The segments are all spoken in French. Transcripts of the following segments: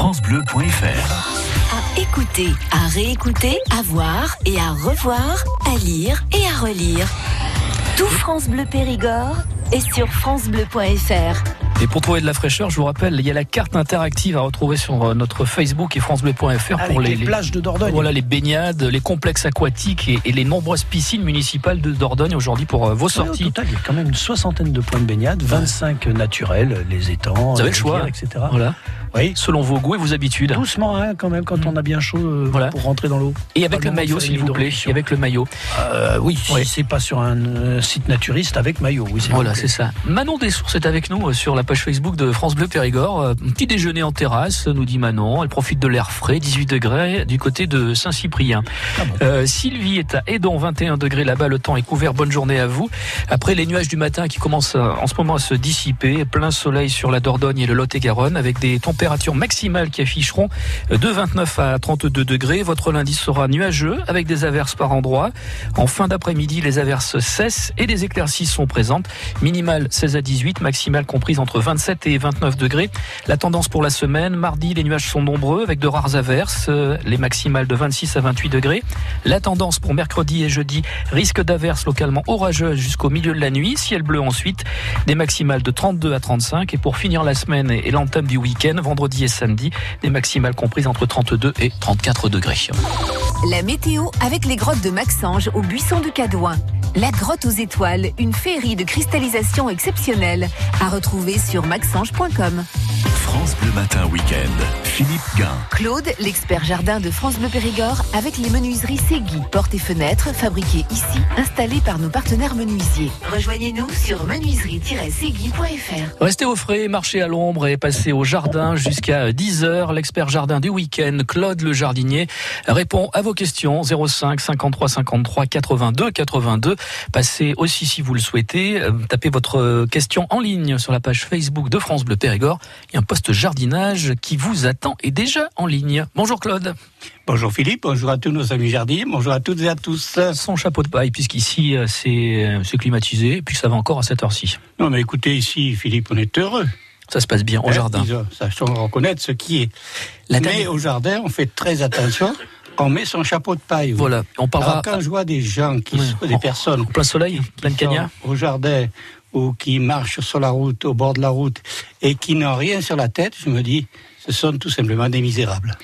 FranceBleu.fr À écouter, à réécouter, à voir et à revoir, à lire et à relire. Tout France Bleu Périgord est sur FranceBleu.fr. Et pour trouver de la fraîcheur, je vous rappelle, il y a la carte interactive à retrouver sur euh, notre Facebook et francebleu.fr pour les, les, plages de Dordogne. voilà les baignades, les complexes aquatiques et, et les nombreuses piscines municipales de Dordogne aujourd'hui pour euh, vos au sorties. total, il y a quand même une soixantaine de points de baignade, 25 naturels, les étangs, Vous avez les le choix. rivières, etc. Voilà, Oui, selon vos goûts et vos habitudes. doucement hein, quand même quand on a bien chaud euh, Voilà. pour rentrer dans l'eau. Et avec le maillot, s'il vous plaît. Et avec le maillot. Euh, oui, Oui. c'est pas sur un euh, site naturiste avec maillot. Oui, Voilà, c'est ça. Manon Dessources est avec nous sur la page Facebook de France Bleu Périgord. Petit déjeuner en terrasse, nous dit Manon. Elle profite de l'air frais, 18 degrés, du côté de Saint-Cyprien. Ah bon. Euh, Sylvie est à Edon, 21 degrés là-bas. Le temps est couvert. Bonne journée à vous. Après les nuages du matin qui commencent à- en ce moment à se dissiper, plein soleil sur la Dordogne et le Lot-et-Garonne avec des températures maximales qui afficheront euh, de 29 à 32 degrés. Votre lundi sera nuageux avec des averses par endroits. En fin d'après-midi, les averses cessent et des éclaircies sont présentes. Minimale 16 à 18, maximale comprise entre 27 et 29 degrés. La tendance pour la semaine, mardi, les nuages sont nombreux avec de rares averses, euh, les maximales de 26 à 28 degrés. La tendance pour mercredi et jeudi, risque d'averses localement orageuses jusqu'au milieu de la nuit. Ciel bleu ensuite, des maximales de 32 à 35. Et pour finir la semaine et l'entame du week-end, vendredi et samedi, des maximales comprises entre 32 et 34 degrés. La météo avec les grottes de Maxange au buisson de Cadouin. La grotte aux étoiles, une féerie de cristallisation exceptionnelle. À retrouver sur maxange.com. France Bleu Matin Week-end. Philippe Guin. Claude, l'expert jardin de France Bleu Périgord, avec les menuiseries Segui, portes et fenêtres fabriquées ici, installées par nos partenaires menuisiers. Rejoignez-nous sur menuiserie-segui.fr. Restez au frais, marchez à l'ombre et passez au jardin jusqu'à 10h. L'expert jardin du week-end, Claude le jardinier, répond à vos questions 05 53 53 82 82. Passez aussi si vous le souhaitez, euh, tapez votre question en ligne sur la page Facebook de France Bleu Périgord. Un poste jardinage qui vous attend et déjà en ligne. Bonjour Claude. Bonjour Philippe, bonjour à tous nos amis jardiniers, bonjour à toutes et à tous. Son chapeau de paille puisqu'ici euh, c'est euh, c'est climatisé et puis ça va encore à cette heure-ci. Non mais écoutez ici Philippe, on est heureux. Ça se passe bien au Hein, jardin. Sachons reconnaître ce qui est. La mais dernière- au jardin, on fait très attention, on met son chapeau de paille. oui. Voilà, on parlera Alors quand je vois des gens, qui sont des personnes en plein soleil, plein de cagnards. au jardin ou qui marchent sur la route, au bord de la route, et qui n'ont rien sur la tête, je me dis, ce sont tout simplement des misérables.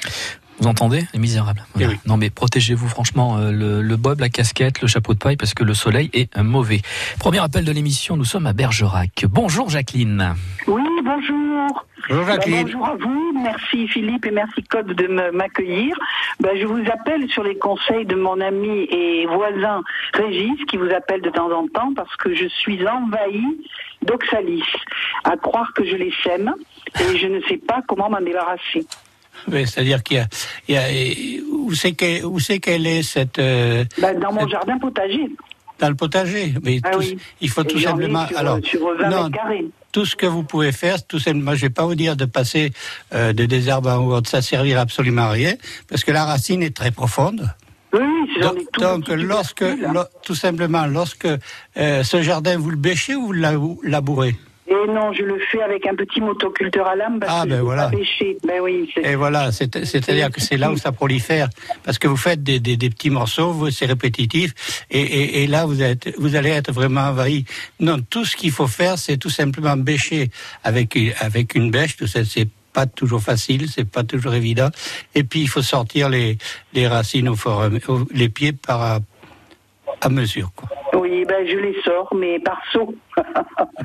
Vous entendez Les misérables? Voilà. Eh oui. Non mais protégez-vous franchement euh, le, le bob, la casquette, le chapeau de paille parce que le soleil est mauvais. Premier appel de l'émission, nous sommes à Bergerac. Bonjour Jacqueline. Oui, bonjour. Bonjour Ben, Jacqueline. bonjour à vous. Merci Philippe et merci Claude de me- m'accueillir. Ben, je vous appelle sur les conseils de mon ami et voisin Régis qui vous appelle de temps en temps parce que je suis envahie d'oxalis. À croire que je les sème et je ne sais pas comment m'en débarrasser. Oui, C'est-à-dire qu'il y a, y où c'est qu'elle, est cette euh, Ben, dans mon cette- jardin potager. dans le potager. Mais Ah tout- oui. il faut Et tout simplement. sur, alors, sur 20 non, tout ce que vous pouvez faire, tout simplement, je vais pas vous dire de passer euh, de désherbe en haut, ça servira absolument à rien, parce que la racine est très profonde. Oui, Donc, tout donc, lorsque, hein. lo- tout simplement, lorsque euh, ce jardin, vous le bêchez ou vous vous labourez? Et non, je le fais avec un petit motoculteur à lame parce Ah, que ben je voilà. pas pêcher. Ben oui, Et voilà, c'est- c'est-à-dire que c'est là où ça prolifère, parce que vous faites des, des- des petits morceaux, c'est répétitif, et, et- et là vous, êtes, vous allez être vraiment envahi. Non, tout ce qu'il faut faire, c'est tout simplement bêcher avec, avec une bêche, tout ça, c'est pas toujours facile, c'est pas toujours évident, et puis il faut sortir les, les racines au au- les pieds par à, à mesure. Quoi. Oui, ben je les sors, mais par saut.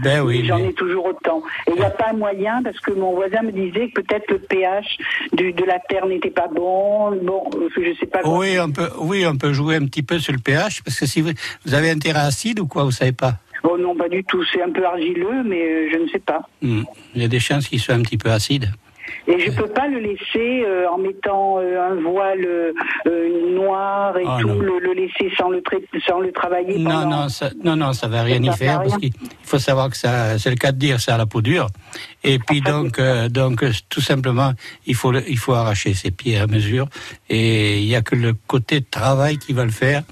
Ben oui, J'en mais- ai toujours autant. Et il n'y a pas moyen, parce que mon voisin me disait que peut-être le pH du, de la terre n'était pas bon. Bon, je sais pas. Oui, on peut, oui, on peut jouer un petit peu sur le pH, parce que si vous, vous avez un terrain acide ou quoi, vous savez pas? Oh non, pas du tout. C'est un peu argileux, mais euh, je ne sais pas. Hmm. Il y a des chances qu'il soit un petit peu acide. Et je peux pas le laisser euh, en mettant euh, un voile euh, noir et Ah, tout, le, le laisser sans le, trai- sans le travailler. Non, pendant- non, ça, non, non, ça va rien y faire va parce rien. qu'il faut savoir que ça, c'est le cas de dire, ça a la peau dure. Et puis donc, donc tout simplement, il faut, le- il faut arracher ses pieds à mesure. Et il y a que le côté travail qui va le faire.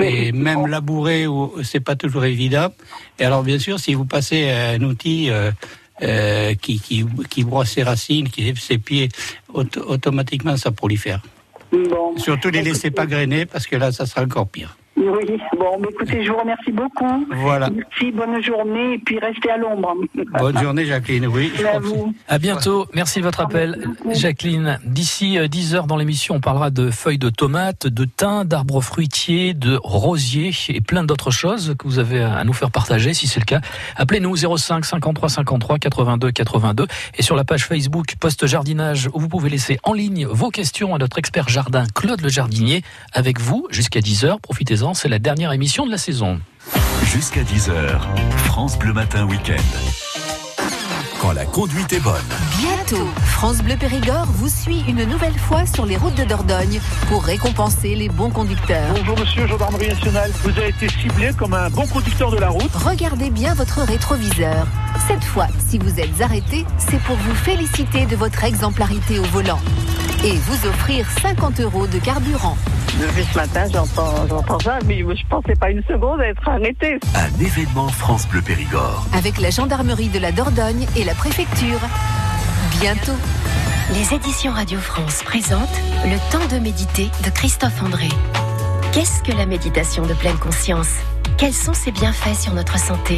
Et même labourer, ou- c'est pas toujours évident. Et alors, bien sûr, si vous passez un outil, euh, qui, qui, qui broie ses racines, qui lève ses pieds, automatiquement ça prolifère. Bon. Surtout les laissez pas grainer parce que là, ça sera encore pire. Oui, bon, écoutez, je vous remercie beaucoup. Voilà. Merci, bonne journée, et puis restez à l'ombre. Bonne journée, Jacqueline, oui. À vous. À bientôt, merci de votre appel, Jacqueline. D'ici 10 euh, heures dans l'émission, on parlera de feuilles de tomates, de thym, d'arbres fruitiers, de rosiers et plein d'autres choses que vous avez à nous faire partager, si c'est le cas. Appelez-nous 05 53 53 82 82 et sur la page Facebook Poste Jardinage où vous pouvez laisser en ligne vos questions à notre expert jardin Claude le Jardinier avec vous jusqu'à 10 heures. Profitez-en c'est la dernière émission de la saison. Jusqu'à 10h, France Bleu Matin Week-end. Quand la conduite est bonne. Bientôt, France Bleu Périgord vous suit une nouvelle fois sur les routes de Dordogne pour récompenser les bons conducteurs. Bonjour monsieur, gendarmerie nationale. Vous avez été ciblé comme un bon conducteur de la route. Regardez bien votre rétroviseur. Cette fois, si vous êtes arrêté, c'est pour vous féliciter de votre exemplarité au volant et vous offrir 50 euros de carburant. Depuis ce matin, j'entends, ça, mais je ne pensais pas une seconde être arrêté. Un événement France Bleu Périgord. Avec la gendarmerie de la Dordogne et la préfecture. Bientôt. Les éditions Radio France présentent Le temps de méditer de Christophe André. Qu'est-ce que la méditation de pleine conscience? Quels sont ses bienfaits sur notre santé?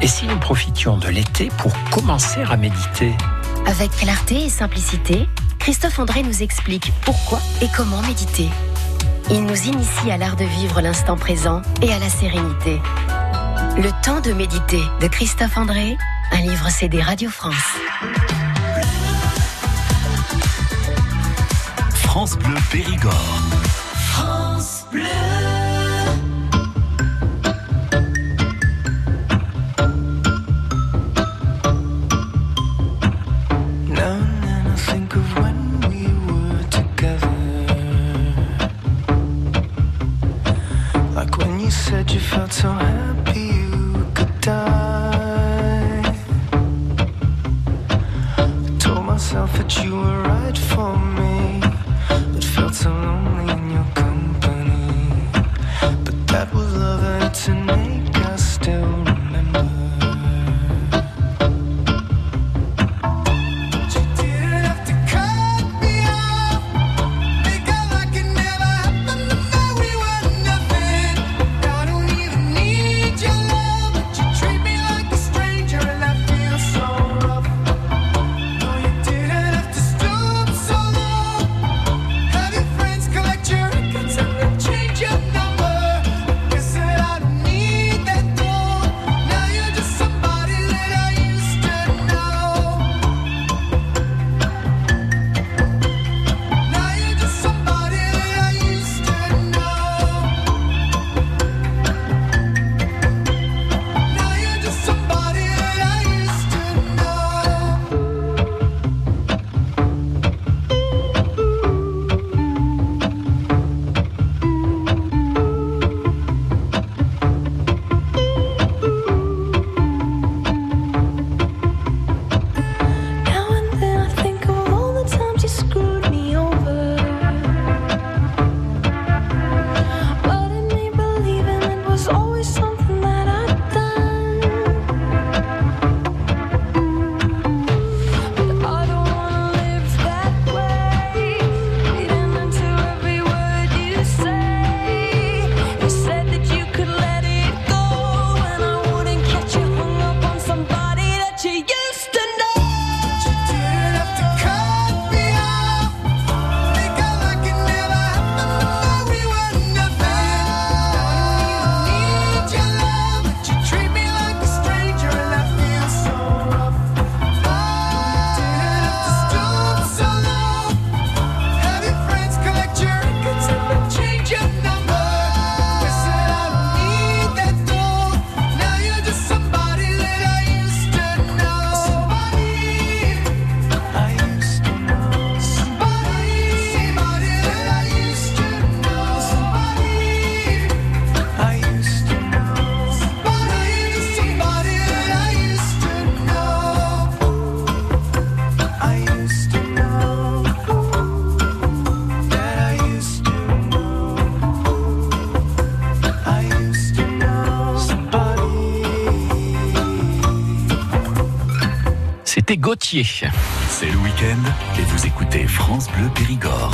Et si nous profitions de l'été pour commencer à méditer? Avec clarté et simplicité, Christophe André nous explique pourquoi et comment méditer. Il nous initie à l'art de vivre l'instant présent et à la sérénité. Le temps de méditer de Christophe André, un livre CD Radio France. France Bleu Périgord. France Bleu. I felt so happy you could die. I told myself that you were right for me, but felt so lonely in your company. But that was love, and it's an C'était Gauthier. C'est le week-end et vous écoutez France Bleu Périgord.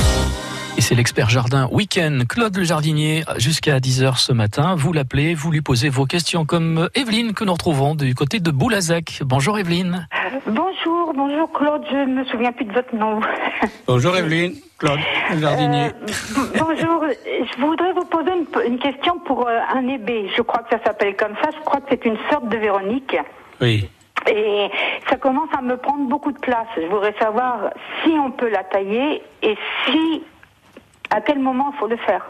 Et c'est l'expert jardin week-end, Claude le jardinier, jusqu'à 10h ce matin. Vous l'appelez, vous lui posez vos questions, comme Evelyne que nous retrouvons du côté de Boulazac. Bonjour Evelyne. Bonjour, bonjour Claude, je ne me souviens plus de votre nom. Bonjour Evelyne, Claude le jardinier. Euh, bonjour, je voudrais vous poser une, une question pour euh, un ébé. Je crois que ça s'appelle comme ça, je crois que c'est une sorte de Véronique. Oui. Et ça commence à me prendre beaucoup de place. Je voudrais savoir si on peut la tailler et si à quel moment il faut le faire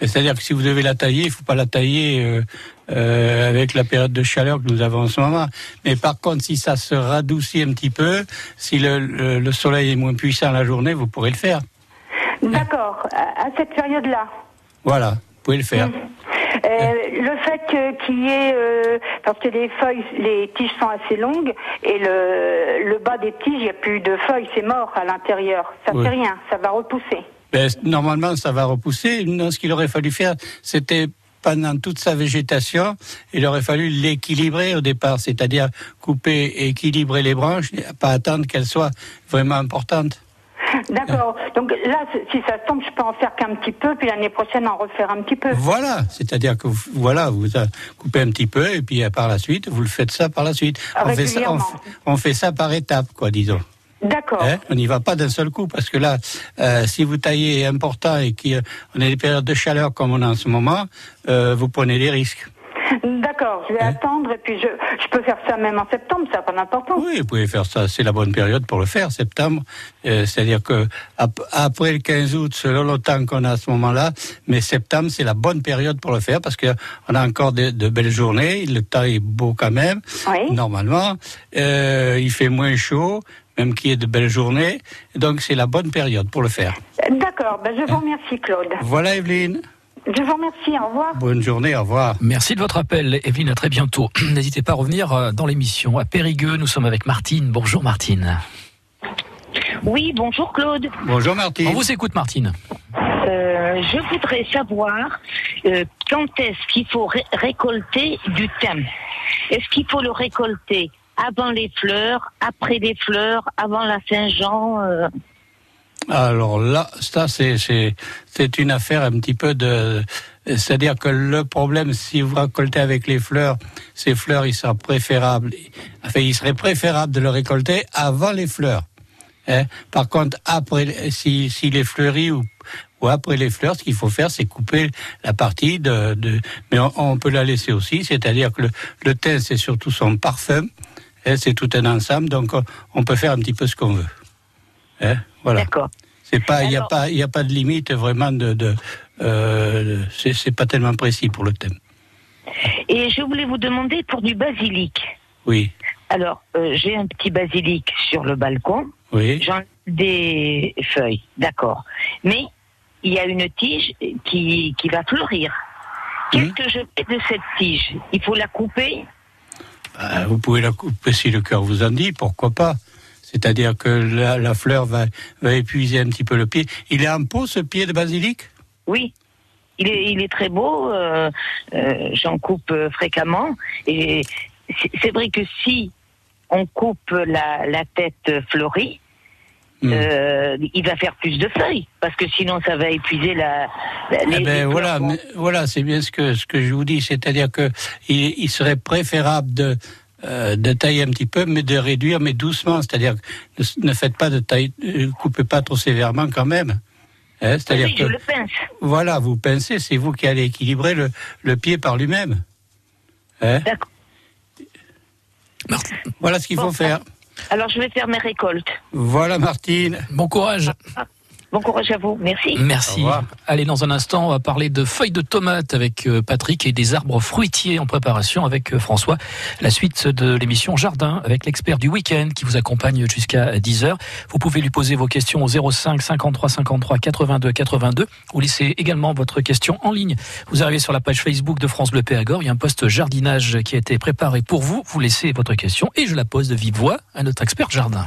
C'est-à-dire que si vous devez la tailler, il ne faut pas la tailler euh, euh, avec la période de chaleur que nous avons en ce moment. Mais par contre, si ça se radoucit un petit peu, si le, le, le soleil est moins puissant la journée, vous pourrez le faire. D'accord, à, cette période-là. Voilà, pouvez le faire. Euh, le fait qu'il y ait, euh, parce que les feuilles, les tiges sont assez longues et le, le bas des tiges, il n'y a plus de feuilles, c'est mort à l'intérieur. Ça Oui. fait rien, ça va repousser. Ben, normalement, ça va repousser. Non, ce qu'il aurait fallu faire, c'était pendant toute sa végétation, il aurait fallu l'équilibrer au départ, c'est-à-dire couper et équilibrer les branches, pas attendre qu'elles soient vraiment importantes. D'accord. Donc là, si ça tombe, je peux en faire qu'un petit peu, puis l'année prochaine en refaire un petit peu. Voilà, c'est-à-dire que vous, voilà, vous euh, coupez un petit peu et puis euh, par la suite, vous le faites ça par la suite. Ah, On fait ça, on, fait- on fait ça par étapes, quoi, disons. D'accord. Hein, on n'y va pas d'un seul coup parce que là, euh, si vous taillez important et qu'on a des périodes de chaleur comme on a en ce moment, euh, vous prenez des risques. D'accord, je vais attendre et puis je, je peux faire ça même en septembre, ça n'a pas d'importance. Oui, vous pouvez faire ça. C'est la bonne période pour le faire, septembre. Euh, C'est-à-dire que ap- après le 15 août, selon le temps qu'on a à ce moment-là, mais septembre, c'est la bonne période pour le faire parce que on a encore de, de belles journées. Le temps est beau quand même, Oui. normalement. Euh, il fait moins chaud, même qu'il y ait de belles journées. Donc c'est la bonne période pour le faire. D'accord, ben je vous remercie Claude. Voilà, Evelyne. Je vous remercie, au revoir. Bonne journée, au revoir. Merci de votre appel, Evelyne, à très bientôt. N'hésitez pas à revenir euh, dans l'émission. À Périgueux, nous sommes avec Martine. Bonjour Martine. Oui, bonjour Claude. Bonjour Martine. On vous écoute Martine. Euh, je voudrais savoir euh, quand est-ce qu'il faut ré- récolter du thym? Est-ce qu'il faut le récolter avant les fleurs, après les fleurs, avant la Saint-Jean euh, Alors là, ça c'est c'est une affaire un petit peu de, c'est-à-dire que le problème, si vous récoltez avec les fleurs, ces fleurs, il sera préférable, enfin, il serait préférable de le récolter avant les fleurs. Hein. Par contre, après, si s'il est fleuri ou ou après les fleurs, ce qu'il faut faire, c'est couper la partie de, de mais on, peut la laisser aussi, c'est-à-dire que le, le thym, c'est surtout son parfum, hein, c'est tout un ensemble, donc on, on peut faire un petit peu ce qu'on veut. Hein, voilà. D'accord. C'est pas, il n'y a pas, il a pas de limite vraiment de, de euh, c'est pas tellement précis pour le thème. Et je voulais vous demander pour du basilic. Oui, Alors, euh, j'ai un petit basilic sur le balcon. oui. J'en des feuilles, d'accord. Mais il y a une tige qui, qui va fleurir. Qu'est-ce Mhm. que je fais de cette tige? Il faut la couper? Euh, vous pouvez la couper si le cœur vous en dit, pourquoi pas? C'est-à-dire que la, la fleur va, va épuiser un petit peu le pied. Il est en pot ce pied de basilic? Oui. Il est, il est très beau, euh, euh, j'en coupe euh, fréquemment. Et c'est vrai que si on coupe la, la tête fleurie, Hmm. euh, il va faire plus de feuilles, parce que sinon ça va épuiser la. la- Eh les- ben les voilà, mais voilà, c'est bien ce que ce que je vous dis, c'est-à-dire que il, il serait préférable de euh, de tailler un petit peu, mais de réduire, mais doucement, c'est-à-dire ne, ne faites pas de taille, euh, coupez pas trop sévèrement quand même. Hein, c'est-à-dire Oui, que je le pince. Voilà, vous pincez, c'est vous qui allez équilibrer le, le pied par lui-même. Hein D'accord. voilà ce qu'il faut faire. Alors je vais faire mes récoltes. Voilà, Martine. Bon courage. Bon courage à vous. Merci. Merci. Allez, dans un instant, on va parler de feuilles de tomates avec euh, Patrick et des arbres fruitiers en préparation avec euh, François. La suite de l'émission Jardin avec l'expert du week-end qui vous accompagne jusqu'à 10h. Vous pouvez lui poser vos questions au 05 53 53 82 82 ou laissez également votre question en ligne. Vous arrivez sur la page Facebook de France Bleu Périgord. Il y a un post jardinage qui a été préparé pour vous. Vous laissez votre question et je la pose de vive voix à notre expert jardin.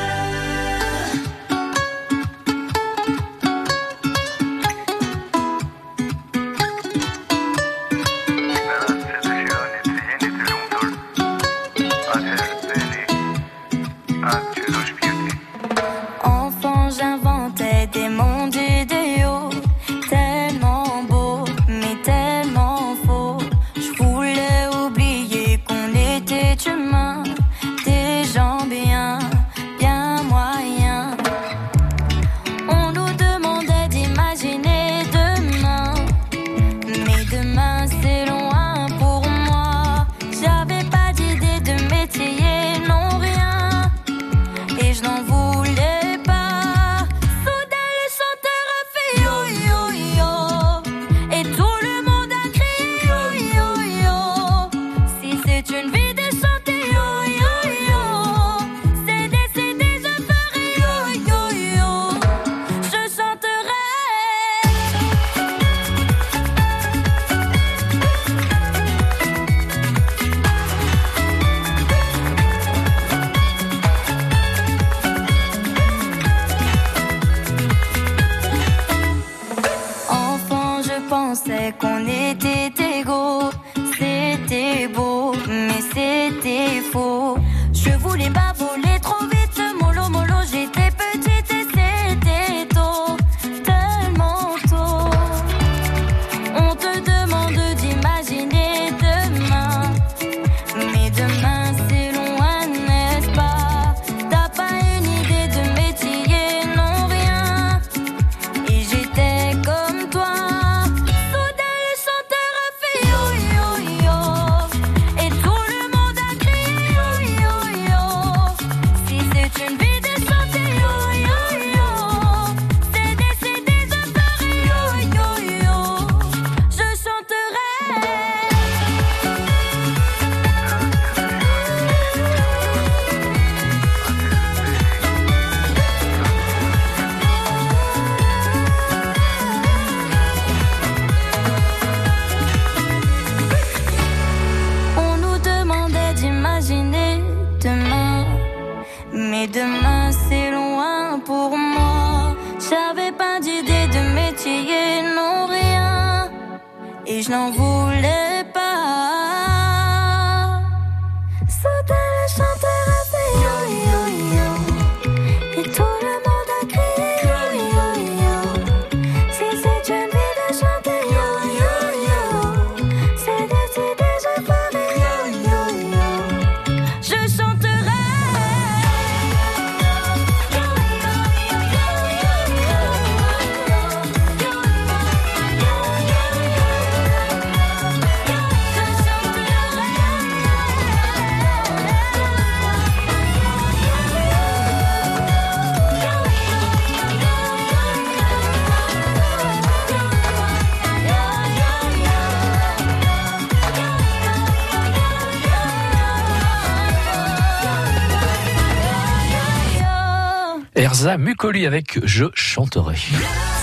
Mucoli avec Je chanterai.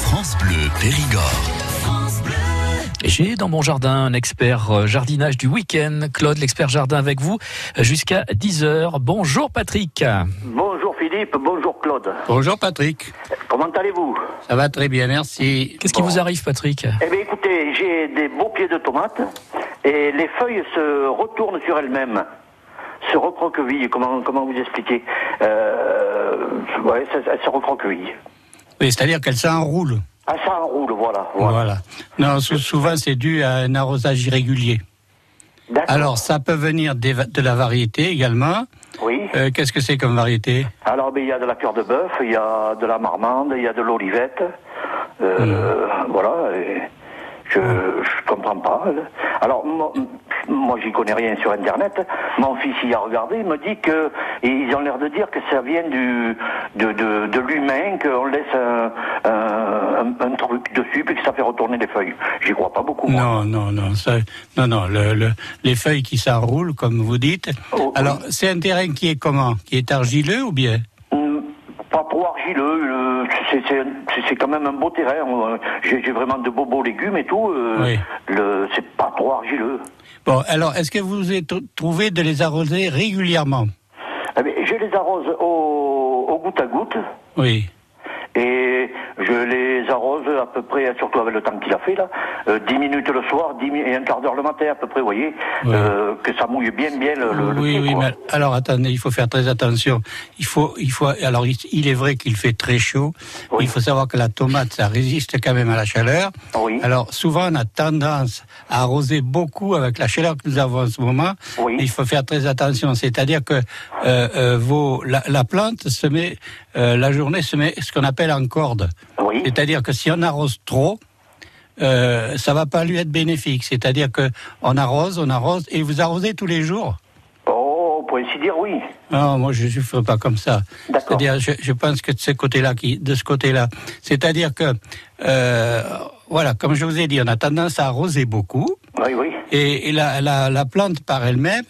France Bleu Périgord. J'ai dans mon jardin un expert euh, jardinage du week-end. Claude, l'expert jardin avec vous euh, jusqu'à 10h. Bonjour Patrick. Bonjour Philippe, bonjour Claude. Bonjour Patrick. Comment allez-vous? Ça va très bien, merci. Qu'est-ce qui vous arrive Patrick? Eh bien écoutez, j'ai des beaux pieds de tomates et les feuilles se retournent sur elles-mêmes. Se recroquevillent, comment, comment vous expliquer? Euh, Ouais, ça- elles se recroquevillent. Oui, c'est-à-dire qu'elle s'enroule. Ah, ça enroule, voilà. Voilà. Non, sou- souvent c'est dû à un arrosage irrégulier. Alors, ça peut venir des de la variété également. Oui. Euh, Qu'est-ce que c'est comme variété? Alors, ben, il y a de la cœur de bœuf, il y a de la marmande, il y a de l'olivette. Euh, Voilà. et je, je comprends pas. Alors, mo- moi j'y connais rien sur Internet. Mon fils y a regardé, il me dit que ils ont l'air de dire que ça vient du de, de, de l'humain, qu'on laisse un, un, truc dessus puis que ça fait retourner les feuilles. J'y crois pas beaucoup. Moi. Non, non, non, ça, non, non, le, le- les feuilles qui s'enroulent, comme vous dites. Oh, Alors, c'est un terrain qui est comment? Qui est argileux ou bien? Pas trop argileux, euh, c'est- quand même un beau terrain. J'ai vraiment de beaux beaux légumes et tout. euh, Oui. le C'est pas trop argileux. Bon, alors, est-ce que vous avez tr- trouvé de les arroser régulièrement? Eh bien, je les arrose au, au goutte à goutte. Oui. Et je les arrose à peu près, surtout avec le temps qu'il a fait là, euh, 10 minutes le soir 10 mi- et un quart d'heure le matin à peu près, vous voyez, euh, que ça mouille bien bien le, le, oui, pied, oui, quoi. mais alors attendez, il faut faire très attention. Il faut, il faut. Alors, il, il est vrai qu'il fait très chaud. Il faut savoir que la tomate, ça résiste quand même à la chaleur. Alors, souvent, on a tendance à arroser beaucoup avec la chaleur que nous avons en ce moment. Il faut faire très attention. C'est-à-dire que euh, euh, vos, la, la plante se met, euh, la journée se met ce qu'on appelle en corde. C'est-à-dire que si on arrose trop, euh, ça va pas lui être bénéfique. C'est-à-dire que on arrose, on arrose, et vous arrosez tous les jours? Oh, pour ainsi dire, oui. Non, moi je ne ferai pas comme ça. C'est-à-dire, je, je pense que de ce côté-là, qui, de ce côté-là, c'est-à-dire que, euh, voilà, comme je vous ai dit, on a tendance à arroser beaucoup. Oui, oui. Et, et la, la, la plante par elle-même,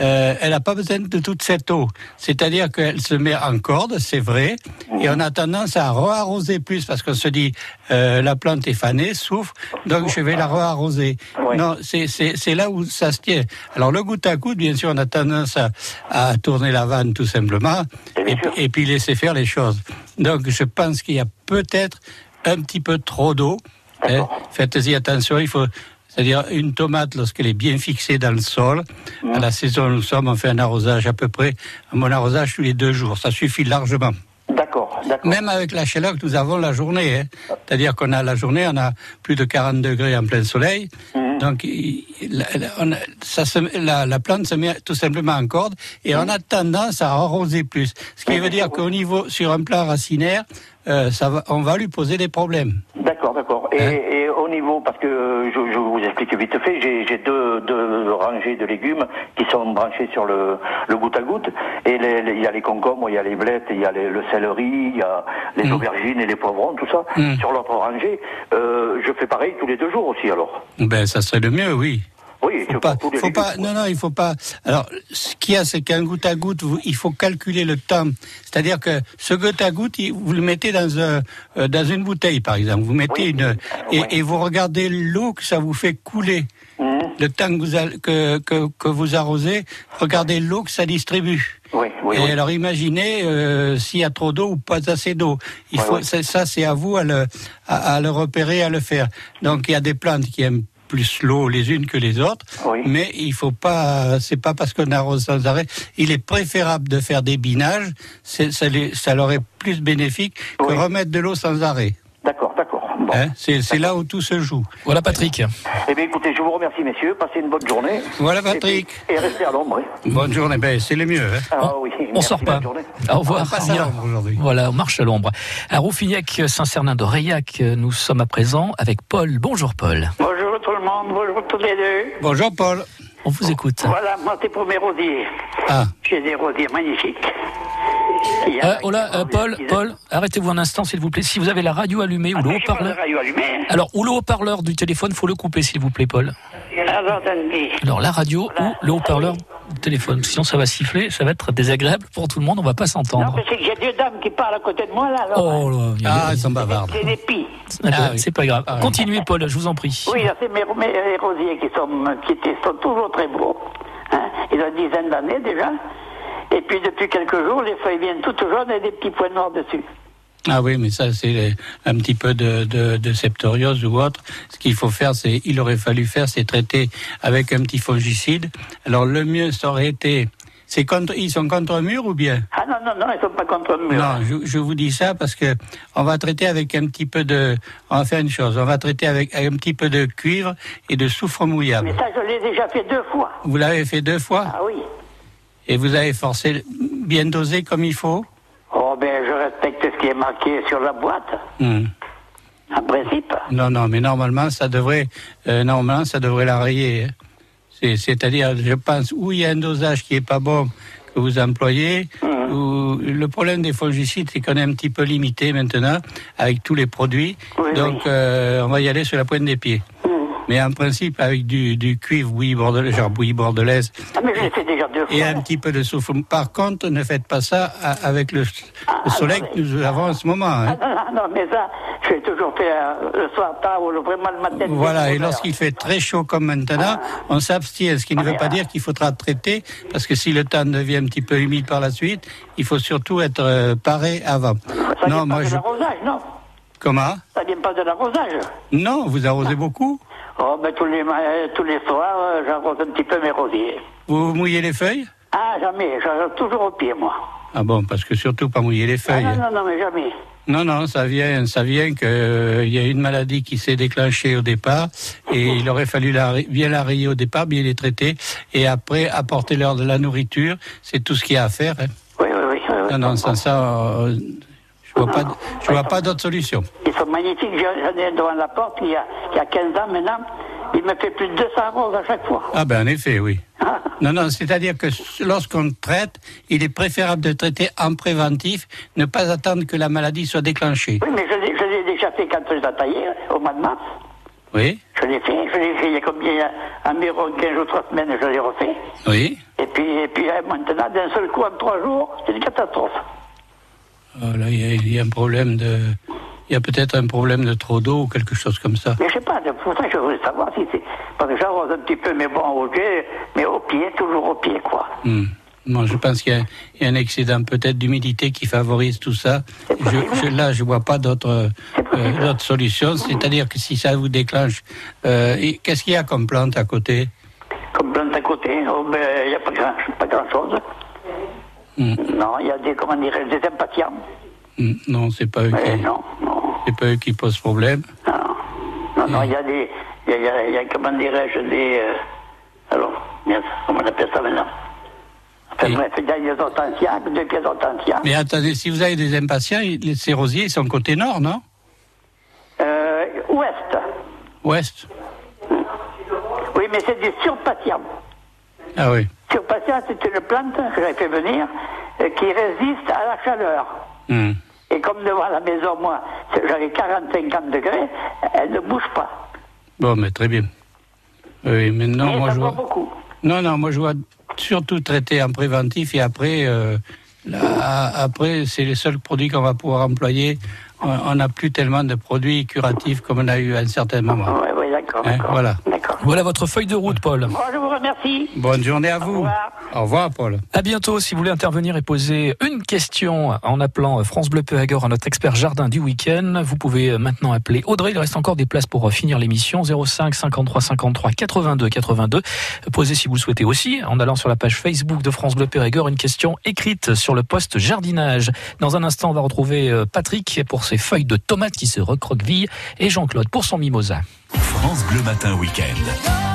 euh, elle n'a pas besoin de toute cette eau. C'est-à-dire qu'elle se met en corde, c'est vrai, et on a tendance à re-arroser plus parce qu'on se dit euh, la plante est fanée, souffre, donc je vais la re-arroser. Non, c'est- là où ça se tient. Alors le goutte à goutte, bien sûr, on a tendance à, à tourner la vanne tout simplement, et, puis- et puis laisser faire les choses. Donc je pense qu'il y a peut-être un petit peu trop d'eau. hein. Faites-y attention, il faut c'est-à-dire une tomate, lorsqu'elle est bien fixée dans le sol, à la saison où nous sommes, on fait un arrosage à peu près, mon arrosage tous les deux jours, ça suffit largement. D'accord, d'accord. Même avec la chaleur que nous avons la journée, hein. c'est-à-dire qu'on a la journée, on a plus de 40 degrés en plein soleil, donc il- la, la- on a- ça se- la, la plante se met tout simplement en corde et on a tendance à arroser plus, ce qui veut dire qu'au niveau sur un plan racinaire, euh, ça va, on va lui poser des problèmes. D'accord, d'accord. Et, Hein et au niveau, parce que euh, je, je vous explique vite fait, j'ai deux, deux rangées de légumes qui sont branchés sur le, le goutte à goutte. Et il y a les concombres, il y a les blettes, il y a les- le céleri, il y a les aubergines et les poivrons, tout ça. Mm. Sur l'autre rangée, euh, je fais pareil tous les deux jours aussi alors. Ben, ça serait le mieux, oui. Oui, faut pas, faut pas, non, non, il faut pas. Alors, ce qu'il y a, c'est qu'un goutte à goutte, vous- il faut calculer le temps. C'est-à-dire que ce goutte à goutte, vous le mettez dans un, euh, dans une bouteille, par exemple. Vous mettez une, et, et vous regardez l'eau que ça vous fait couler. Le temps que vous, a- que, que, que vous arrosez, regardez l'eau que ça distribue. Oui, oui, et oui. alors imaginez euh, s'il y a trop d'eau ou pas assez d'eau. Il faut ça, c'est à vous à le, à, à le repérer, à le faire. Donc il y a des plantes qui aiment plus l'eau les unes que les autres, mais il faut pas, c'est pas parce qu'on arrose sans arrêt. Il est préférable de faire des binages, ça, les- ça leur est plus bénéfique que remettre de l'eau sans arrêt. D'accord, d'accord. Hein, c'est c'est là où tout se joue. Voilà Patrick. Eh bien écoutez, je vous remercie messieurs, passez une bonne journée. Voilà Patrick. Et, puis- et restez à l'ombre. hein. Bonne journée, ben, c'est le mieux. hein. Ah oui, On merci, sort pas. Au revoir. On passe à l'ombre aujourd'hui. Voilà, on marche à l'ombre. À Rouffignac, Saint-Cernin de nous sommes à présent avec Paul. Bonjour Paul. Bonjour monde, bonjour tous les deux. Bonjour Paul. On vous écoute. Voilà, moi c'est pour mes rosiers. Ah. J'ai des rosiers magnifiques. Euh, oh là, euh, Paul, Paul, arrêtez-vous un instant s'il vous plaît. Si vous avez la radio allumée ou le de haut-parleur. Alors, ou le haut-parleur du téléphone, faut le couper s'il vous plaît, Paul. Alors, la radio ou le haut-parleur téléphone. Sinon, ça va siffler, ça va être désagréable pour tout le monde, on va pas Non, s'entendre. mais c'est que j'ai deux dames qui parlent à côté de moi là. Alors, Oh là, il y a- Ah, elles sont bavardes. c'est des pis. Ah, C'est pas grave. Continuez, Paul, je vous en prie. Oui, là, c'est mes, rosiers qui sont, qui étaient- sont toujours très beaux. Hein. Ils ont une dizaine d'années déjà. Et puis depuis quelques jours, les feuilles viennent toutes jaunes et des petits points noirs dessus. Ah oui, mais ça c'est euh, un petit peu de, de, de septoriose ou autre. Ce qu'il faut faire, c'est, il aurait fallu faire, c'est traiter avec un petit fongicide. Alors le mieux, ça aurait été, c'est contre, ils sont contre mur ou bien? Ah non, non, non, ils sont pas contre mur. Non, je, je vous dis ça parce que on va traiter avec un petit peu de, on va faire une chose, on va traiter avec un petit peu de cuivre et de soufre mouillable. Mais ça, je l'ai déjà fait deux fois. Vous l'avez fait deux fois? Ah oui. et vous avez forcé bien dosé comme il faut? Oh, ben, je respecte qui est marqué sur la boîte, Hmm. en principe. Non, non, mais normalement, ça devrait, euh, normalement, ça devrait la rayer. hein. C'est- C'est-à-dire, je pense, où il y a un dosage qui est pas bon que vous employez, Mmh. le problème des fongicides, c'est qu'on est un petit peu limité maintenant avec tous les produits. Donc, euh, on va y aller sur la pointe des pieds. Mais en principe, avec du, du cuivre bouilli bordelaise, genre bouilli bordelaise, Ah, mais je l'ai fait déjà deux fois. et un petit peu de souffle. Par contre, ne faites pas ça avec le, le soleil que nous avons en ce moment. hein. Ah, non, mais ça, je l'ai toujours fait euh, le soir tard ou le- vraiment le matin. Voilà, et lorsqu'il fait très chaud comme maintenant, on s'abstient, ce qui ne veut pas dire qu'il faudra traiter, parce que si le temps devient un petit peu humide par la suite, il faut surtout être euh, paré avant. Ça Non, vient moi pas de je... l'arrosage, non? Comment? Ça vient pas de l'arrosage? Non, vous arrosez beaucoup Oh, ben tous les, euh, tous les soirs, euh, j'arrose un petit peu mes rosiers. Vous mouillez les feuilles? Ah, jamais, j'arrose toujours au pied, moi. Ah bon, parce que surtout pas mouiller les Ah, feuilles. non, non, non, mais jamais. Non, non, ça vient, ça vient que euh, il y a une maladie qui s'est déclenchée au départ et il aurait fallu la, bien la rayer au départ, bien les traiter et après apporter leur de la nourriture. C'est tout ce qu'il y a à faire. hein. Oui, oui, oui. oui, oui. Non, non, sans ça, euh, je vois pas, je vois pas d'autre solution. Ils sont magnifiques. J'en ai un devant la porte, il y, a, il y a 15 ans maintenant. Il me fait plus de 200 roses à chaque fois. Ah ben en effet, oui. Non, non, c'est-à-dire que lorsqu'on traite, il est préférable de traiter en préventif, ne pas attendre que la maladie soit déclenchée. Oui, mais je l'ai je l'ai déjà fait quand je les ai taillés, au mois de mars. Oui, Je l'ai fait, je l'ai fait il y a combien Environ 15 ou 3 semaines, je l'ai refait. oui. Et puis, et puis euh, maintenant, d'un seul coup, en 3 jours, c'est une catastrophe. Oh, là, il y, a- un problème de, il y a peut-être un problème de trop d'eau ou quelque chose comme ça. Mais je sais pas, c'est pour ça que je voulais savoir si c'est. Parce que j'arrose un petit peu, mais bon, au pied, mais au pied, toujours au pied, quoi. Bon, je pense qu'il y, a- il y a un excédent peut-être d'humidité qui favorise tout ça. Je, je- là, je vois pas d'autre euh, solution. C'est-à-dire que si ça vous déclenche, euh, qu'est-ce qu'il y a comme plante à côté? Comme plante à côté, oh, ben, il n'y a pas grand, pas grand chose. Hmm. Non, il y a des, comment dirais des impatients. Hmm, Non, c'est pas eux Mais qui, non, non. c'est pas eux qui posent problème. Non, non, il y a des. Il y y a- il y a, comment dirais-je, des. euh, alors, comment on appelle ça maintenant? Enfin, bref, il y a des pieds d'hortensias. Mais attendez, si vous avez des impatients, les ces rosiers ils sont côté nord, non? Euh, ouest. Ouest. Oui, mais c'est des surpatients. Ah oui. Surpatients, c'est une plante que j'avais fait venir euh, qui résiste à la chaleur. Hmm. Et comme devant la maison, moi, j'avais 40-50 degrés, elle ne bouge pas. Bon, mais très bien. Oui, mais non, Mais moi ça je vois. beaucoup. Non, non, moi je vois surtout traiter en préventif et après, euh, là, après c'est les seuls produits qu'on va pouvoir employer. On- n'a plus tellement de produits curatifs comme on a eu à un certain moment. D'accord. Hein, voilà. Voilà votre feuille de route, Paul. Bon, je vous remercie. Bonne journée à vous. Au revoir, Paul. À bientôt. Si vous voulez intervenir et poser une question en appelant France Bleu Péagor à notre expert jardin du week-end, vous pouvez maintenant appeler Audrey. Il reste encore des places pour finir l'émission. 05 53 53 82 82. Posez si vous le souhaitez aussi en allant sur la page Facebook de France Bleu Périgord une question écrite sur le poste jardinage. Dans un instant, on va retrouver euh, Patrick pour ses feuilles de tomates qui se recroquevillent et Jean-Claude pour son mimosa. France Bleu Matin Week-end.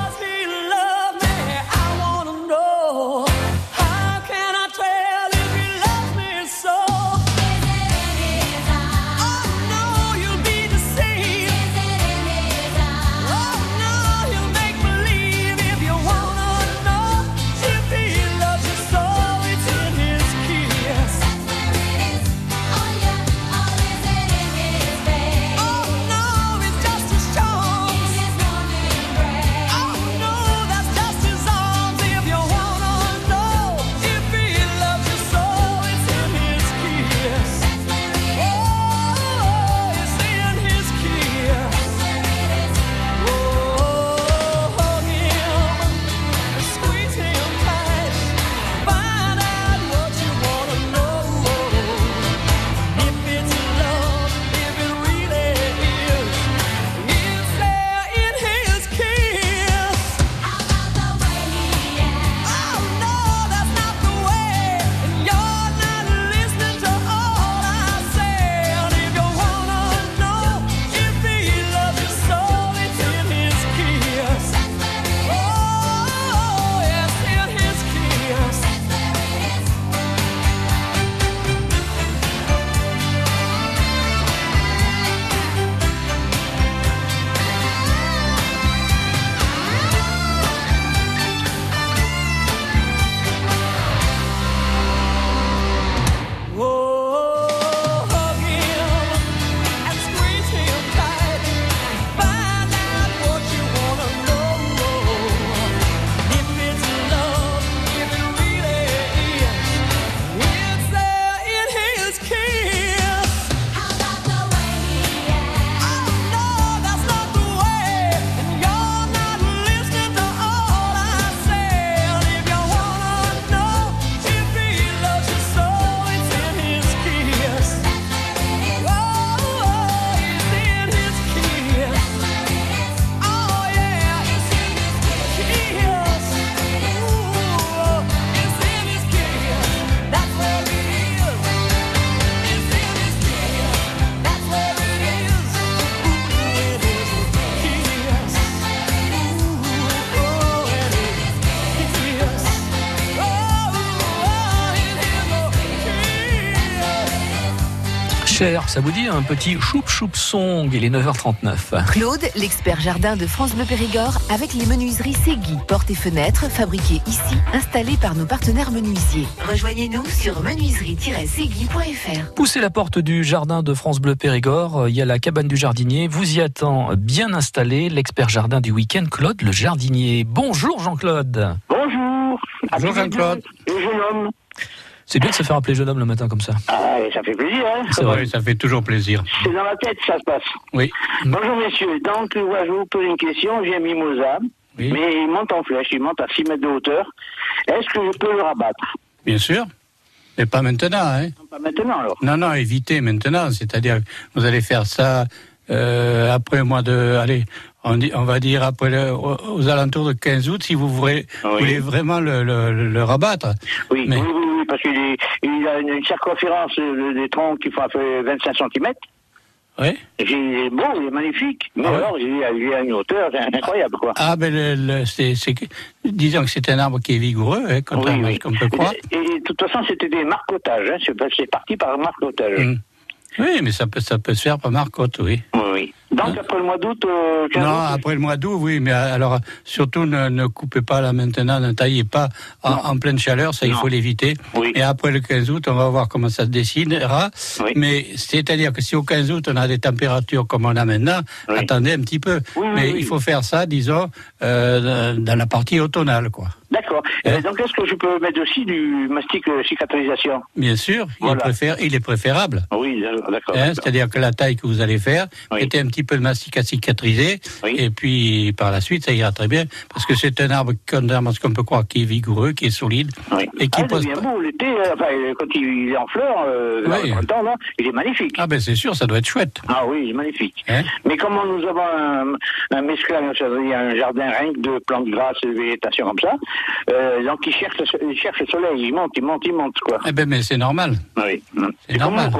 Cher, ça vous dit un petit choup choup song, il est 9h39. Claude, l'expert jardin de France Bleu Périgord, avec les menuiseries Segui, portes et fenêtres fabriquées ici, installées par nos partenaires menuisiers. Rejoignez-nous sur menuiserie-segui.fr. Poussez la porte du jardin de France Bleu Périgord, il y a la cabane du jardinier, vous y attend bien installé l'expert jardin du week-end, Claude le jardinier. Bonjour Jean-Claude. Bonjour. Bonjour Jean-Claude. Le jeune homme. C'est bien de se faire appeler jeune homme le matin comme ça. Ah, ça fait plaisir, hein C'est vrai. Oui, ça fait toujours plaisir. C'est dans la tête, ça se passe. Oui. Bonjour, messieurs. Donc, voilà, je vous pose une question. J'ai un mimosa, Oui. mais il monte en flèche. Il monte à 6 mètres de hauteur. Est-ce que je peux le rabattre? Bien sûr. Mais pas maintenant, hein Pas maintenant, alors. Non, non, évitez maintenant. C'est-à-dire, vous allez faire ça euh, après le mois de, allez, on, dit- on va dire après le- aux, alentours de 15 août, si vous voulez, voulez vraiment le, le- le rabattre. Oui, Mais- oui, oui, oui, parce qu'il est- il a une circonférence euh, des troncs qui font à peu 25 cm. Oui. Il est beau, il est magnifique. Mais alors, il a, une hauteur incroyable, quoi. Ah, ben, le, le- c'est, disons que c'est un arbre qui est vigoureux, hein, contrairement à ce qu'on peut croire. Et, et de toute façon, c'était des marcotages. Hein. C'est parti par marcotage. Mm. Oui, mais ça peut, ça peut se faire par marcotte, oui. Oui, oui. Donc, après le mois d'août, euh, 15 Non, après le mois d'août, oui, mais alors surtout ne, ne coupez pas là maintenant, ne taillez pas en, en pleine chaleur, ça il faut l'éviter. Et après le 15 août, on va voir comment ça se décidera. Mais c'est-à-dire que si au 15 août on a des températures comme on a maintenant, attendez un petit peu. mais il faut faire ça, disons, euh, dans la partie automnale, quoi. D'accord. Euh, donc, est-ce que je peux mettre aussi du mastic euh, cicatrisation? Bien sûr, il, préfère, il est préférable. Oui, d'accord. Hein, d'accord. C'est-à-dire que la taille que vous allez faire, mettez un petit peu de mastic à cicatriser, et puis par la suite, ça ira très bien, parce que c'est un arbre, qu'on peut croire, qui est vigoureux, qui est solide, et qui Ah, il pose devient beau l'été, euh, enfin, quand il est en fleurs, euh, Oui. le temps, là, il est magnifique. Ah ben c'est sûr, ça doit être chouette. Ah oui, il est magnifique. Hein? Mais comment nous avons un, un mesclage, c'est-à-dire un jardin rien que de plantes grasses et de végétation comme ça, euh, donc il cherche, il cherche le soleil, il monte, il monte, il monte, quoi. Eh ben mais c'est normal. Oui. C'est normal.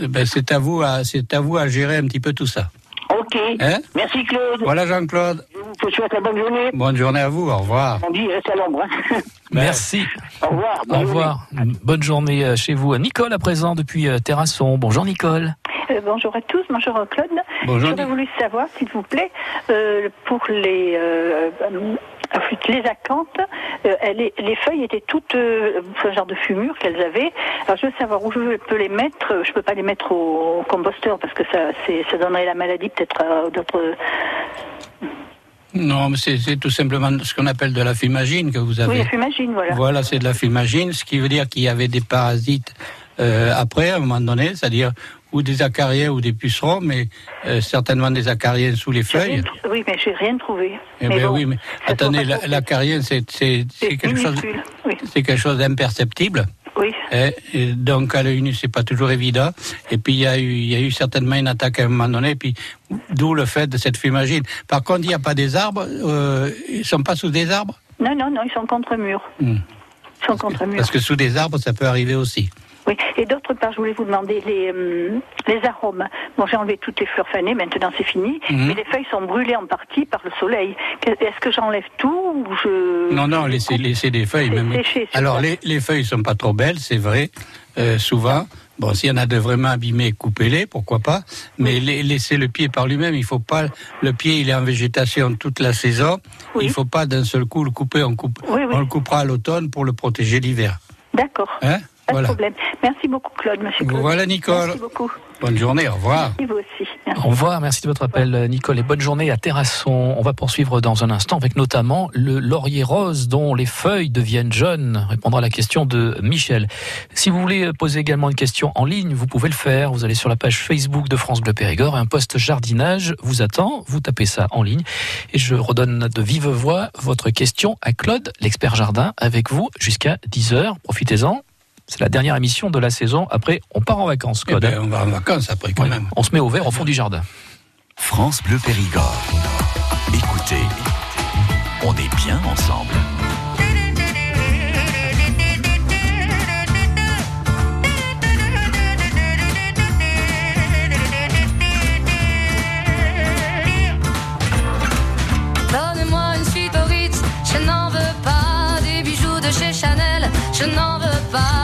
Eh ben, c'est à vous à, c'est à vous à gérer un petit peu tout ça. Ok. Hein Merci Claude. Voilà Jean-Claude. Je vous souhaite la bonne journée. Bonne journée à vous, au revoir. On dit reste à l'ombre. hein. Merci. Au revoir. Au revoir. Bonne journée euh, chez vous. Nicole à présent depuis euh, Terrasson. Bonjour Nicole. Euh, bonjour à tous, bonjour Claude. Bonjour, J'aurais voulu savoir, s'il vous plaît, euh, pour les, euh, les acanthes, euh, elles- les, les feuilles étaient toutes euh, ce genre de fumure qu'elles avaient. Alors je veux savoir où je peux les mettre. Je peux pas les mettre au, au composteur parce que ça, ça donnerait la maladie peut-être à d'autres. Non, mais c'est c'est tout simplement ce qu'on appelle de la fumagine que vous avez. Oui, la fumagine, voilà. Voilà, c'est de la fumagine, ce qui veut dire qu'il y avait des parasites euh, après, à un moment donné, c'est-à-dire ou des acariens ou des pucerons, mais euh, certainement des acariens sous les feuilles. Oui, mais j'ai rien trouvé. Eh mais ben bon, oui, mais attendez, pas la- c'est quelque chose, oui. c'est quelque chose d'imperceptible. Oui. Eh, et donc à l'œil nu, c'est pas toujours évident. Et puis il y a eu, il y a eu certainement une attaque à un moment donné. Puis d'où le fait de cette fumagine. Par contre, il n'y a pas des arbres. Euh, ils sont pas sous des arbres? Non, non, non, ils sont contre mur. Hmm. Ils sont contre mur. Parce que sous des arbres, ça peut arriver aussi. Oui, et d'autre part, je voulais vous demander les, hum, les arômes. Bon, j'ai enlevé toutes les fleurs fanées, maintenant c'est fini, Mhm. mais les feuilles sont brûlées en partie par le soleil. Est-ce que j'enlève tout ou je... Non, non, laissez, laissez des feuilles. Même. séché, Alors les, les feuilles sont pas trop belles, c'est vrai, euh, souvent. Bon, s'il y en a de vraiment abîmés, coupez-les, pourquoi pas. Mais la- laissez le pied par lui-même. Il faut pas. Le pied, il est en végétation toute la saison. Il faut pas d'un seul coup le couper. On coupe. On le coupera à l'automne pour le protéger l'hiver. D'accord, Hein? Pas Voilà. de problème. Merci beaucoup, Claude, monsieur Claude. Voilà, Nicole. Merci beaucoup. Bonne journée. Au revoir. Et vous aussi. Au revoir, merci de votre appel Nicole et bonne journée à Terrasson. On va poursuivre dans un instant avec notamment le laurier rose dont les feuilles deviennent jeunes, répondra à la question de Michel. Si vous voulez poser également une question en ligne, vous pouvez le faire. Vous allez sur la page Facebook de France Bleu Périgord et un poste jardinage vous attend. Vous tapez ça en ligne et je redonne de vive voix votre question à Claude, l'expert jardin, avec vous jusqu'à 10h. Profitez-en. C'est la dernière émission de la saison. Après, on part en vacances, Claude. Eh ben, on va en vacances après, quand même. On se met au vert au fond du jardin. France Bleu Périgord. Écoutez, on est bien ensemble. Donnez-moi une suite au Ritz, je n'en veux pas des bijoux de chez Chanel, je n'en veux pas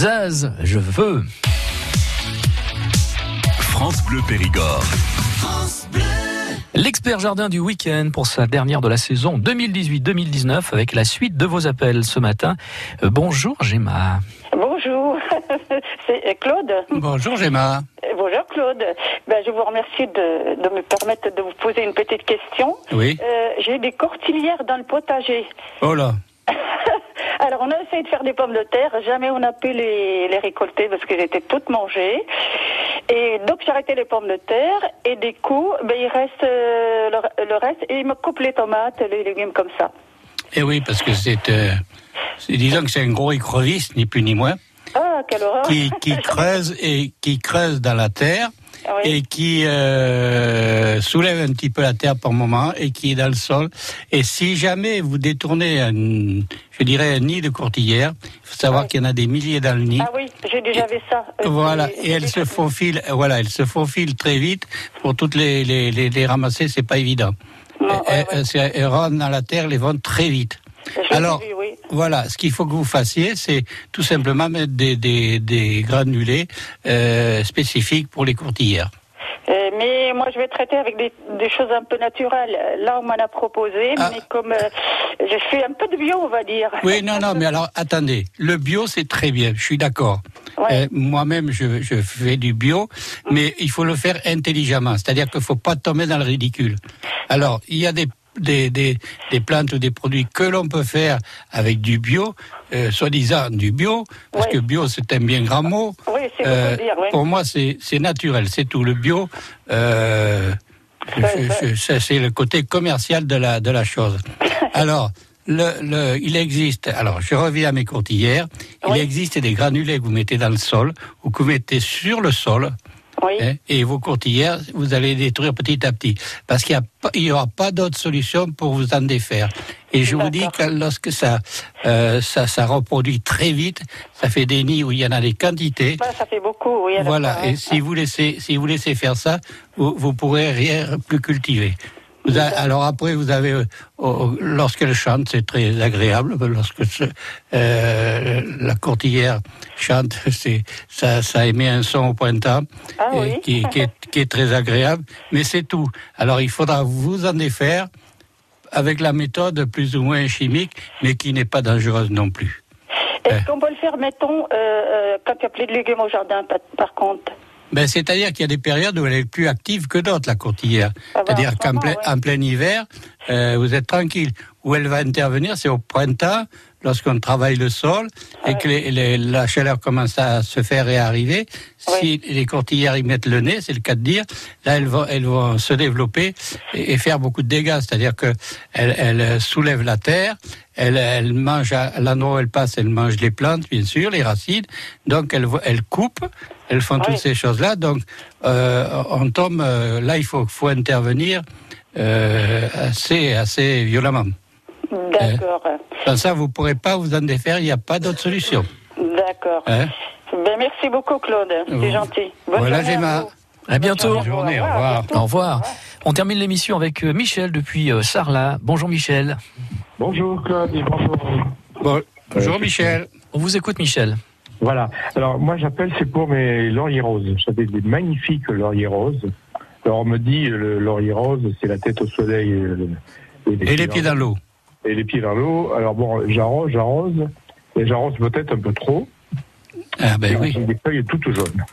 Zaz, je veux. France Bleu Périgord. L'expert jardin du week-end pour sa dernière de la saison 2018-2019 avec la suite de vos appels ce matin. Euh, bonjour Gemma. Bonjour, c'est Claude. Bonjour Gemma. Euh, Bonjour Claude. Ben, je vous remercie de, de me permettre de vous poser une petite question. Oui. Euh, J'ai des cortilières dans le potager. Oh là. Alors on a essayé de faire des pommes de terre, jamais on a pu les, les récolter parce qu'elles étaient toutes mangées. Et donc j'ai arrêté les pommes de terre. Et du coup, ben, il reste euh, le, le reste. Et il me coupe les tomates, les légumes comme ça. Eh oui, parce que c'est, euh, c'est- disons que c'est un gros écrevisse, ni plus ni moins, Ah, quelle horreur. qui, qui creuse et qui creuse dans la terre oui. et qui euh, soulève un petit peu la terre par moment et qui est dans le sol. Et si jamais vous détournez un, je dirais un nid de courtillère, il faut savoir qu'il y en a des milliers dans le nid. Ah oui, j'ai déjà vu ça. Euh, Voilà, et elles se faufilent, voilà, elles se faufilent très vite. Pour toutes les, les, les, les ramasser, c'est pas évident. elles, elles- elles- elles rentrent dans la terre, elles vont très vite. Alors, vu. Voilà, ce qu'il faut que vous fassiez, c'est tout simplement mettre des, des, des granulés euh, spécifiques pour les courtillères. Euh, mais moi, je vais traiter avec des, des choses un peu naturelles. Là, on m'en a proposé, Ah. mais comme euh, je fais un peu de bio, on va dire. Oui, non, non, mais alors attendez, le bio c'est très bien, je suis d'accord. Euh, Moi-même, je, je fais du bio, mais il faut le faire intelligemment, c'est-à-dire qu'il faut pas tomber dans le ridicule. Alors, il y a des des, des, des plantes ou des produits que l'on peut faire avec du bio, euh, soi-disant du bio, parce que bio c'est un bien grand mot. Oui, c'est Euh, beaucoup dire, oui. Pour moi, c'est c'est naturel, c'est tout. Le bio, euh, c'est le côté commercial de la, de la chose. Alors, le, le, il existe, alors je reviens à mes courtillères, il existe des granulés que vous mettez dans le sol ou que vous mettez sur le sol. Hein, et vos courtillères, vous allez les détruire petit à petit. Parce qu'il n'y aura pas d'autre solution pour vous en défaire. Et je vous dis que lorsque ça, euh, ça, ça reproduit très vite, ça fait des nids où il y en a des quantités. Ça fait beaucoup, oui. Voilà, et si vous laissez, si vous laissez faire ça, vous, vous pourrez rien plus cultiver. Alors après, vous avez, euh, lorsqu'elle chante, c'est très agréable. Lorsque euh, la courtillère chante, c'est ça, ça émet un son au printemps Ah et oui. qui, qui est, qui est très agréable. Mais c'est tout. Alors il faudra vous en défaire avec la méthode plus ou moins chimique, mais qui n'est pas dangereuse non plus. Est-ce qu'on peut le faire, mettons, euh, euh, quand il n'y a plus de légumes au jardin, par contre? Ben, c'est-à-dire qu'il y a des périodes où elle est plus active que d'autres, la courtillère. Ah ben, c'est-à-dire ce qu'en moment, plein, ouais. plein hiver, euh, vous êtes tranquille. Où elle va intervenir, c'est au printemps, lorsqu'on travaille le sol et que les- les- la chaleur commence à se faire et à arriver. Si les courtillères y mettent le nez, c'est le cas de dire, là, elles vont, elles vont se développer et, et faire beaucoup de dégâts. C'est-à-dire que elles, elles soulèvent la terre, elles, elles mangent à l'endroit où elles passent, elles mangent les plantes, bien sûr, les racines. Donc, elles, elles coupent, elles font toutes ces choses-là. Donc, euh, on tombe, euh, là, il faut, faut intervenir euh, assez, assez violemment. D'accord. Sans ça, vous ne pourrez pas vous en défaire, il n'y a pas d'autre solution. D'accord. Hein Ben, merci beaucoup, Claude. C'est Vous- gentil. Bonne voilà, journée à Gemma. vous. À bientôt. Bonne journée, au revoir. Au revoir. On termine l'émission avec euh, Michel depuis euh, Sarlat. Bonjour Michel. Bonjour Claude et bonjour. Bon, bonjour Michel. On vous écoute Michel. Voilà. Alors moi j'appelle c'est pour mes lauriers roses. J'avais des magnifiques lauriers roses. Alors on me dit le laurier rose c'est la tête au soleil euh, Et les pieds dans l'eau. Et les pieds dans l'eau. Alors bon j'arrose, j'arrose, et j'arrose peut-être un peu trop. Ah ben Et oui. j'ai Des feuilles toutes jaunes.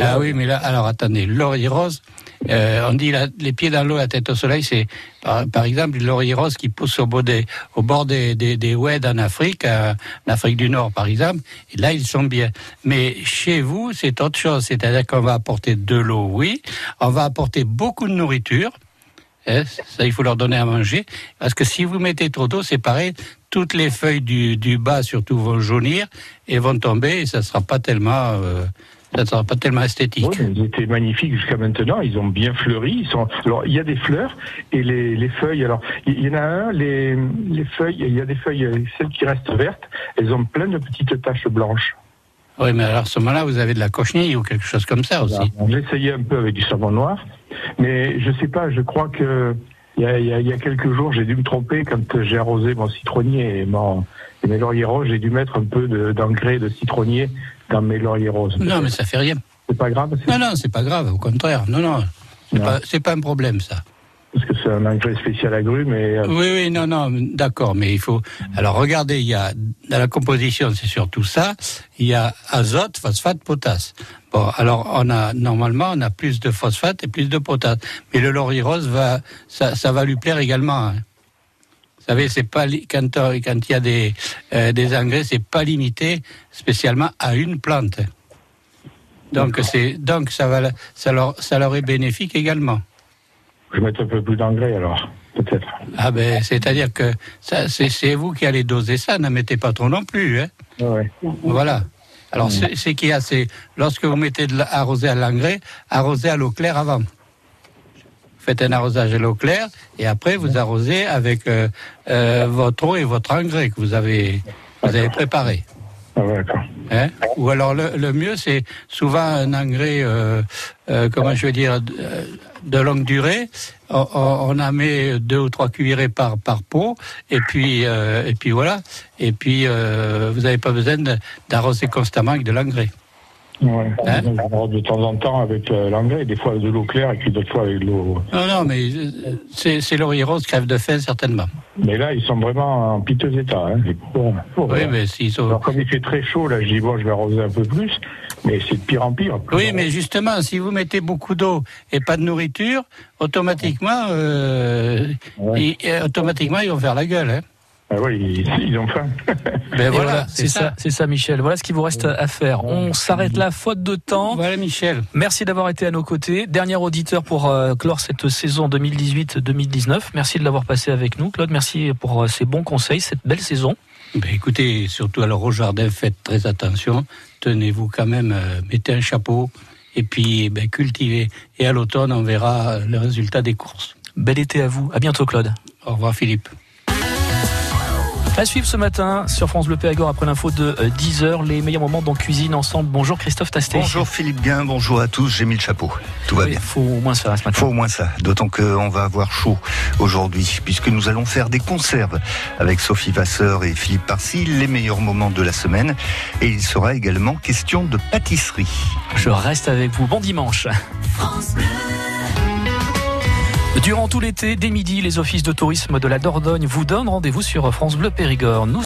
Ah oui, mais là, alors attendez, laurier rose, euh, on dit la- les pieds dans l'eau, la tête au soleil, c'est par, exemple le laurier rose qui pousse au des, au bord des, des, des oueds en Afrique, euh, en Afrique du Nord par exemple, et là ils sont bien. Mais chez vous, c'est autre chose, c'est-à-dire qu'on va apporter de l'eau, oui, on va apporter beaucoup de nourriture, hein, ça il faut leur donner à manger, parce que si vous mettez trop d'eau, c'est pareil, toutes les feuilles du, du bas surtout vont jaunir et vont tomber, et ça sera pas tellement... euh, ça sera pas tellement esthétique. Oui, ils étaient magnifiques jusqu'à maintenant. Ils ont bien fleuri. Ils sont. Alors, il y a des fleurs et les, les feuilles. Alors, il y en a un. Les, les feuilles. Il y a des feuilles. euh, Celles qui restent vertes, elles ont plein de petites taches blanches. Oui, mais alors à ce moment-là, vous avez de la cochenille ou quelque chose comme ça aussi. J'ai essayé un peu avec du savon noir, mais je sais pas. Je crois que il y a, il y a- il y a quelques jours, j'ai dû me tromper quand j'ai arrosé mon citronnier et, mon, et mes lauriers roses. J'ai dû mettre un peu de- d'engrais de, citronnier dans mes lauriers roses. Non, mais ça fait rien. C'est pas grave. Non, non, c'est pas grave, au contraire. Non, non, c'est pas, pas un problème ça. Parce que c'est un engrais spécial agrumes et. euh, Oui, oui, non, non, d'accord, mais il faut. Alors regardez, il y a dans la composition, c'est surtout ça. Il y a azote, phosphate, potasse. Bon, alors on a normalement on a plus de phosphate et plus de potasse, mais le laurier rose va, ça, ça va lui plaire également. hein. Vous savez, c'est pas quand euh, quand il y a des euh, des engrais, c'est pas limité spécialement à une plante. Donc c'est donc ça va ça leur ça leur est bénéfique également. Je mettre un peu plus d'engrais alors, peut-être. Ah ben, c'est-à-dire que ça, c'est, vous qui allez doser ça, n'en mettez pas trop non plus. Hein. Voilà. Alors, c'est, c'est qu'il y a, c'est, lorsque vous mettez de à l'engrais, arrosez à l'eau claire avant. Faites un arrosage à l'eau claire et après vous arrosez avec euh, euh, votre eau et votre engrais que vous avez, vous avez préparé. Ah. Hein? Ou alors le, le mieux, c'est souvent un engrais, euh, euh, comment je veux dire, de, de longue durée. On, en met deux ou trois cuillerées par par pot, et puis euh, et puis voilà. Et puis vous n'avez pas besoin d'arroser constamment avec de l'engrais. Ouais. Hein On de temps en temps avec euh, l'engrais, des fois avec de l'eau claire et puis d'autres fois avec de l'eau. Non, non, mais euh, c'est c'est laurier rose crève de faim certainement. Mais là, ils sont vraiment en piteux état. Hein. Oui, mais s'ils sont. Alors, comme il fait très chaud, là, je dis bon, je vais arroser un peu plus, mais c'est de pire en pire. Oui, mais justement, si vous mettez beaucoup d'eau et pas de nourriture, automatiquement, euh, ils, euh, automatiquement, ils vont faire la gueule. Hein. Ah oui, ils, ils ont faim. Ben voilà, c'est ça, c'est ça, Michel. Voilà ce qu'il vous reste à faire. On s'arrête là, faute de temps. Voilà, Michel. Merci d'avoir été à nos côtés. Dernier auditeur pour euh, clore cette saison 2018-2019. Merci de l'avoir passé avec nous, Claude. Merci pour euh, ces bons conseils, cette belle saison. Ben, écoutez, surtout alors au jardin, faites très attention. Tenez-vous quand même, euh, mettez un chapeau et puis ben, cultivez. Et à l'automne, on verra le résultat des courses. Bel été à vous. À bientôt, Claude. Au revoir, Philippe. À suivre ce matin sur France Bleu Périgord après l'info de 10h, les meilleurs moments dans cuisine ensemble. Bonjour Christophe Tasté. Bonjour Philippe Guin, bonjour à tous, j'ai mis le chapeau. Tout va Oui, bien. faut au moins faire ce matin. Faut au moins ça, d'autant qu'on va avoir chaud aujourd'hui, puisque nous allons faire des conserves avec Sophie Vasseur et Philippe Parcy, les meilleurs moments de la semaine. Et il sera également question de pâtisserie. Je reste avec vous. Bon dimanche. Durant tout l'été, dès midi, les offices de tourisme de la Dordogne vous donnent rendez-vous sur France Bleu Périgord.